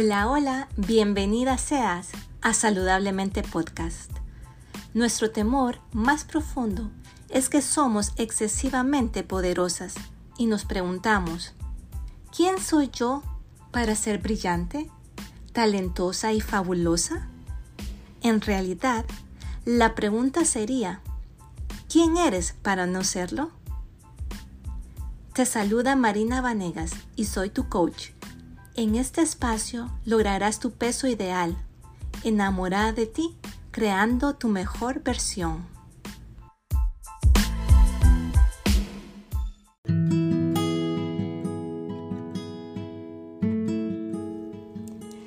Hola, hola, bienvenida seas a Saludablemente Podcast. Nuestro temor más profundo es que somos excesivamente poderosas y nos preguntamos, ¿quién soy yo para ser brillante, talentosa y fabulosa? En realidad, la pregunta sería, ¿quién eres para no serlo? Te saluda Marina Vanegas y soy tu coach en este espacio lograrás tu peso ideal, enamorada de ti, creando tu mejor versión.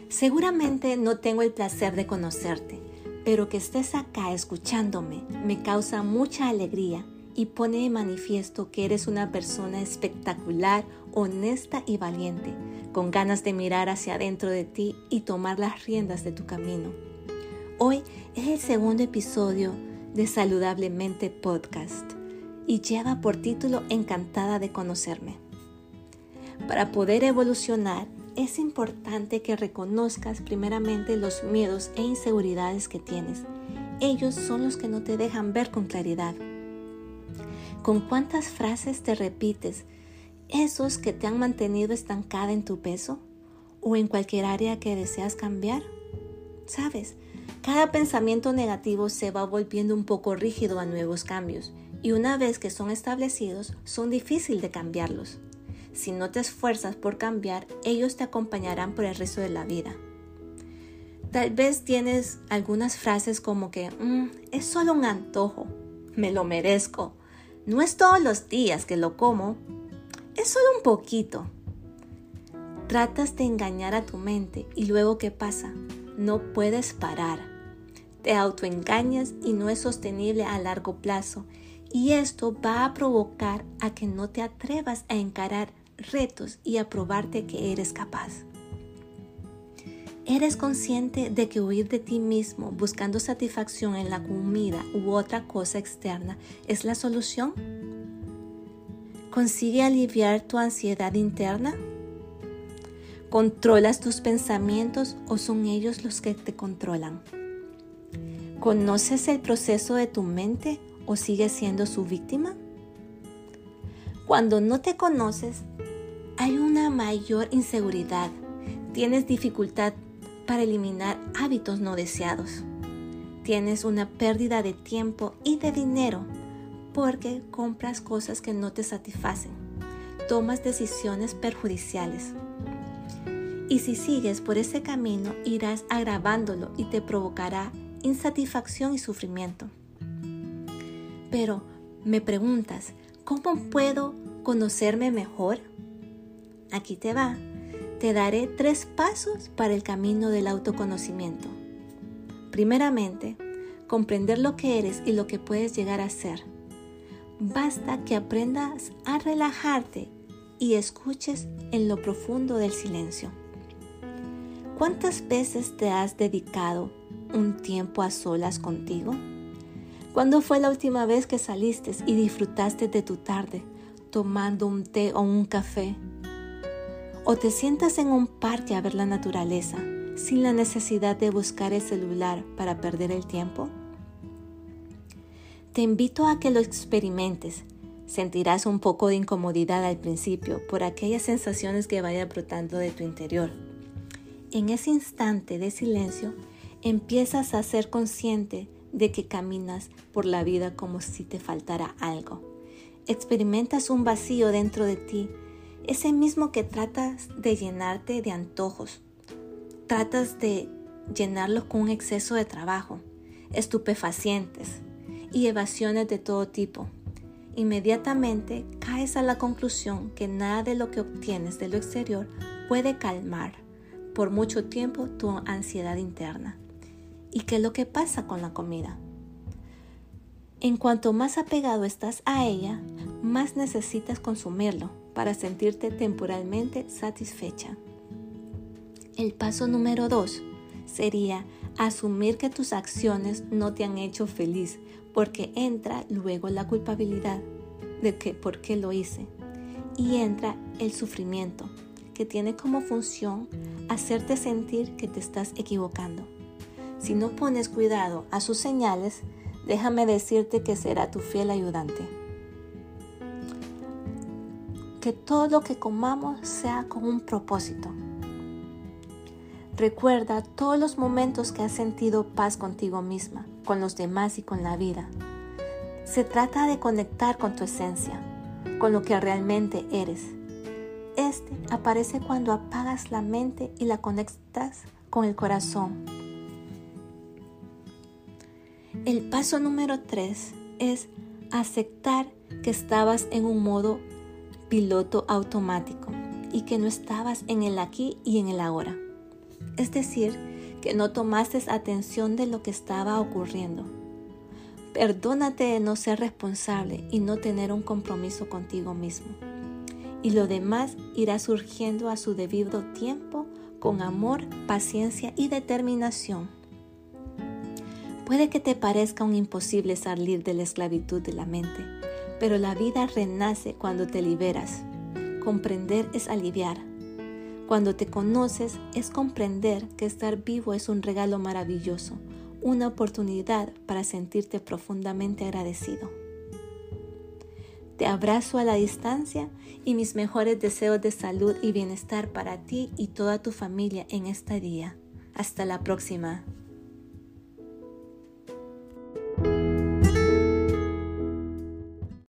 Seguramente no tengo el placer de conocerte, pero que estés acá escuchándome me causa mucha alegría y pone de manifiesto que eres una persona espectacular, honesta y valiente con ganas de mirar hacia adentro de ti y tomar las riendas de tu camino. Hoy es el segundo episodio de Saludablemente Podcast y lleva por título Encantada de conocerme. Para poder evolucionar es importante que reconozcas primeramente los miedos e inseguridades que tienes. Ellos son los que no te dejan ver con claridad. ¿Con cuántas frases te repites esos que te han mantenido estancada en tu peso o en cualquier área que deseas cambiar. Sabes, cada pensamiento negativo se va volviendo un poco rígido a nuevos cambios y una vez que son establecidos son difíciles de cambiarlos. Si no te esfuerzas por cambiar, ellos te acompañarán por el resto de la vida. Tal vez tienes algunas frases como que mm, es solo un antojo, me lo merezco, no es todos los días que lo como, es solo un poquito. Tratas de engañar a tu mente y luego ¿qué pasa? No puedes parar. Te autoengañas y no es sostenible a largo plazo y esto va a provocar a que no te atrevas a encarar retos y a probarte que eres capaz. ¿Eres consciente de que huir de ti mismo buscando satisfacción en la comida u otra cosa externa es la solución? ¿Consigue aliviar tu ansiedad interna? ¿Controlas tus pensamientos o son ellos los que te controlan? ¿Conoces el proceso de tu mente o sigues siendo su víctima? Cuando no te conoces, hay una mayor inseguridad. Tienes dificultad para eliminar hábitos no deseados. Tienes una pérdida de tiempo y de dinero porque compras cosas que no te satisfacen, tomas decisiones perjudiciales. Y si sigues por ese camino, irás agravándolo y te provocará insatisfacción y sufrimiento. Pero me preguntas, ¿cómo puedo conocerme mejor? Aquí te va. Te daré tres pasos para el camino del autoconocimiento. Primeramente, comprender lo que eres y lo que puedes llegar a ser. Basta que aprendas a relajarte y escuches en lo profundo del silencio. ¿Cuántas veces te has dedicado un tiempo a solas contigo? ¿Cuándo fue la última vez que saliste y disfrutaste de tu tarde tomando un té o un café? ¿O te sientas en un parque a ver la naturaleza sin la necesidad de buscar el celular para perder el tiempo? Te invito a que lo experimentes. Sentirás un poco de incomodidad al principio por aquellas sensaciones que vayan brotando de tu interior. En ese instante de silencio, empiezas a ser consciente de que caminas por la vida como si te faltara algo. Experimentas un vacío dentro de ti, ese mismo que tratas de llenarte de antojos. Tratas de llenarlos con un exceso de trabajo, estupefacientes, y evasiones de todo tipo. Inmediatamente caes a la conclusión que nada de lo que obtienes de lo exterior puede calmar por mucho tiempo tu ansiedad interna. ¿Y qué es lo que pasa con la comida? En cuanto más apegado estás a ella, más necesitas consumirlo para sentirte temporalmente satisfecha. El paso número 2 sería asumir que tus acciones no te han hecho feliz porque entra luego la culpabilidad de que por qué lo hice y entra el sufrimiento, que tiene como función hacerte sentir que te estás equivocando. Si no pones cuidado a sus señales, déjame decirte que será tu fiel ayudante. Que todo lo que comamos sea con un propósito. Recuerda todos los momentos que has sentido paz contigo misma, con los demás y con la vida. Se trata de conectar con tu esencia, con lo que realmente eres. Este aparece cuando apagas la mente y la conectas con el corazón. El paso número 3 es aceptar que estabas en un modo piloto automático y que no estabas en el aquí y en el ahora. Es decir, que no tomaste atención de lo que estaba ocurriendo. Perdónate de no ser responsable y no tener un compromiso contigo mismo. Y lo demás irá surgiendo a su debido tiempo con amor, paciencia y determinación. Puede que te parezca un imposible salir de la esclavitud de la mente, pero la vida renace cuando te liberas. Comprender es aliviar. Cuando te conoces es comprender que estar vivo es un regalo maravilloso, una oportunidad para sentirte profundamente agradecido. Te abrazo a la distancia y mis mejores deseos de salud y bienestar para ti y toda tu familia en este día. Hasta la próxima.